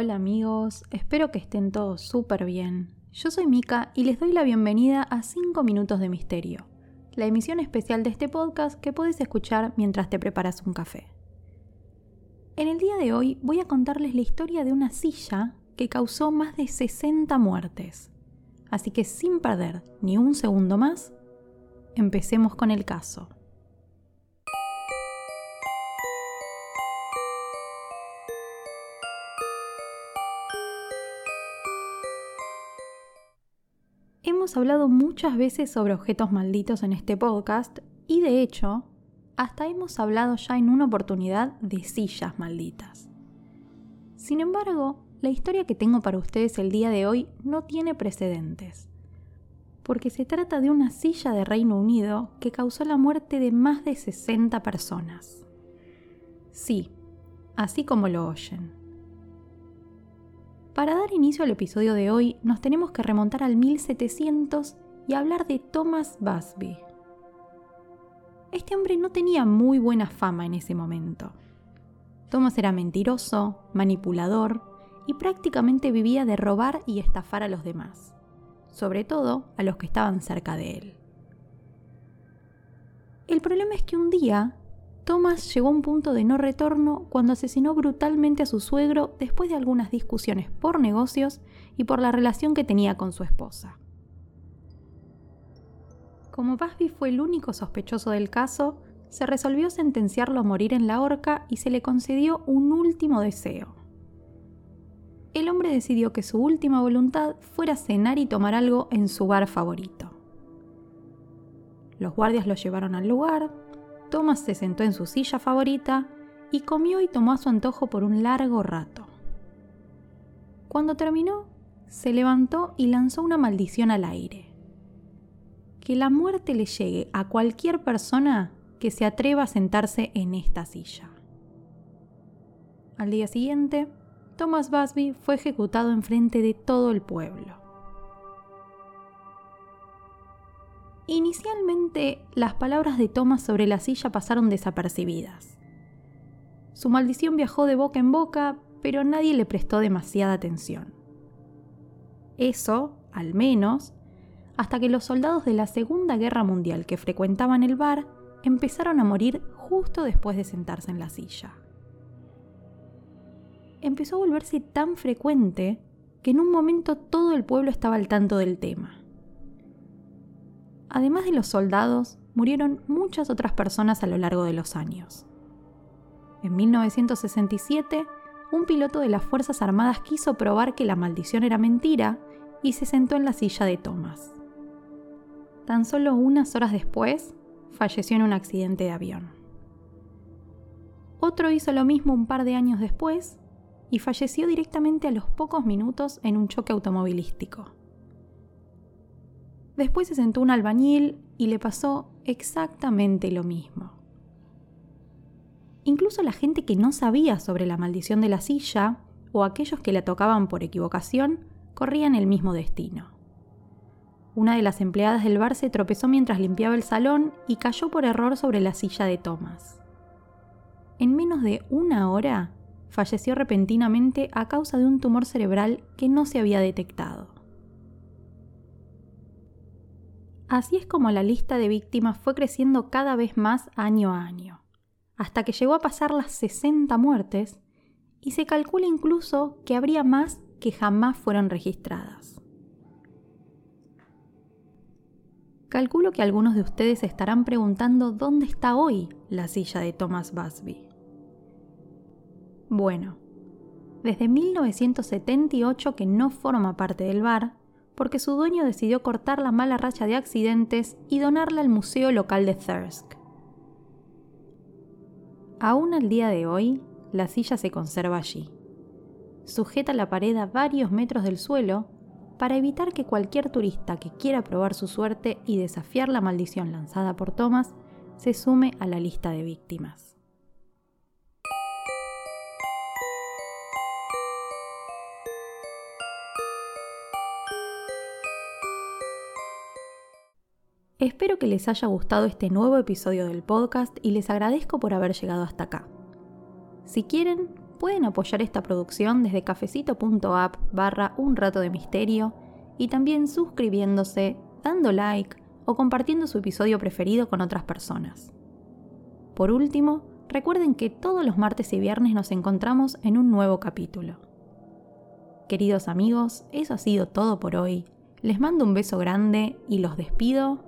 Hola, amigos, espero que estén todos súper bien. Yo soy Mika y les doy la bienvenida a 5 Minutos de Misterio, la emisión especial de este podcast que puedes escuchar mientras te preparas un café. En el día de hoy voy a contarles la historia de una silla que causó más de 60 muertes. Así que sin perder ni un segundo más, empecemos con el caso. Hemos hablado muchas veces sobre objetos malditos en este podcast y de hecho, hasta hemos hablado ya en una oportunidad de sillas malditas. Sin embargo, la historia que tengo para ustedes el día de hoy no tiene precedentes, porque se trata de una silla de Reino Unido que causó la muerte de más de 60 personas. Sí, así como lo oyen. Para dar inicio al episodio de hoy, nos tenemos que remontar al 1700 y hablar de Thomas Busby. Este hombre no tenía muy buena fama en ese momento. Thomas era mentiroso, manipulador y prácticamente vivía de robar y estafar a los demás, sobre todo a los que estaban cerca de él. El problema es que un día Thomas llegó a un punto de no retorno cuando asesinó brutalmente a su suegro después de algunas discusiones por negocios y por la relación que tenía con su esposa. Como Busby fue el único sospechoso del caso, se resolvió sentenciarlo a morir en la horca y se le concedió un último deseo. El hombre decidió que su última voluntad fuera cenar y tomar algo en su bar favorito. Los guardias lo llevaron al lugar, Thomas se sentó en su silla favorita y comió y tomó a su antojo por un largo rato. Cuando terminó, se levantó y lanzó una maldición al aire. Que la muerte le llegue a cualquier persona que se atreva a sentarse en esta silla. Al día siguiente, Thomas Busby fue ejecutado en frente de todo el pueblo. Inicialmente, las palabras de Thomas sobre la silla pasaron desapercibidas. Su maldición viajó de boca en boca, pero nadie le prestó demasiada atención. Eso, al menos, hasta que los soldados de la Segunda Guerra Mundial que frecuentaban el bar empezaron a morir justo después de sentarse en la silla. Empezó a volverse tan frecuente que en un momento todo el pueblo estaba al tanto del tema. Además de los soldados, murieron muchas otras personas a lo largo de los años. En 1967, un piloto de las Fuerzas Armadas quiso probar que la maldición era mentira y se sentó en la silla de Thomas. Tan solo unas horas después, falleció en un accidente de avión. Otro hizo lo mismo un par de años después y falleció directamente a los pocos minutos en un choque automovilístico. Después se sentó un albañil y le pasó exactamente lo mismo. Incluso la gente que no sabía sobre la maldición de la silla o aquellos que la tocaban por equivocación corrían el mismo destino. Una de las empleadas del bar se tropezó mientras limpiaba el salón y cayó por error sobre la silla de Thomas. En menos de una hora, falleció repentinamente a causa de un tumor cerebral que no se había detectado. Así es como la lista de víctimas fue creciendo cada vez más año a año, hasta que llegó a pasar las 60 muertes y se calcula incluso que habría más que jamás fueron registradas. Calculo que algunos de ustedes estarán preguntando dónde está hoy la silla de Thomas Busby. Bueno, desde 1978 que no forma parte del bar, porque su dueño decidió cortar la mala racha de accidentes y donarla al museo local de Thirsk. Aún al día de hoy, la silla se conserva allí. Sujeta la pared a varios metros del suelo para evitar que cualquier turista que quiera probar su suerte y desafiar la maldición lanzada por Thomas se sume a la lista de víctimas. Espero que les haya gustado este nuevo episodio del podcast y les agradezco por haber llegado hasta acá. Si quieren, pueden apoyar esta producción desde cafecito.app barra un rato de misterio y también suscribiéndose, dando like o compartiendo su episodio preferido con otras personas. Por último, recuerden que todos los martes y viernes nos encontramos en un nuevo capítulo. Queridos amigos, eso ha sido todo por hoy. Les mando un beso grande y los despido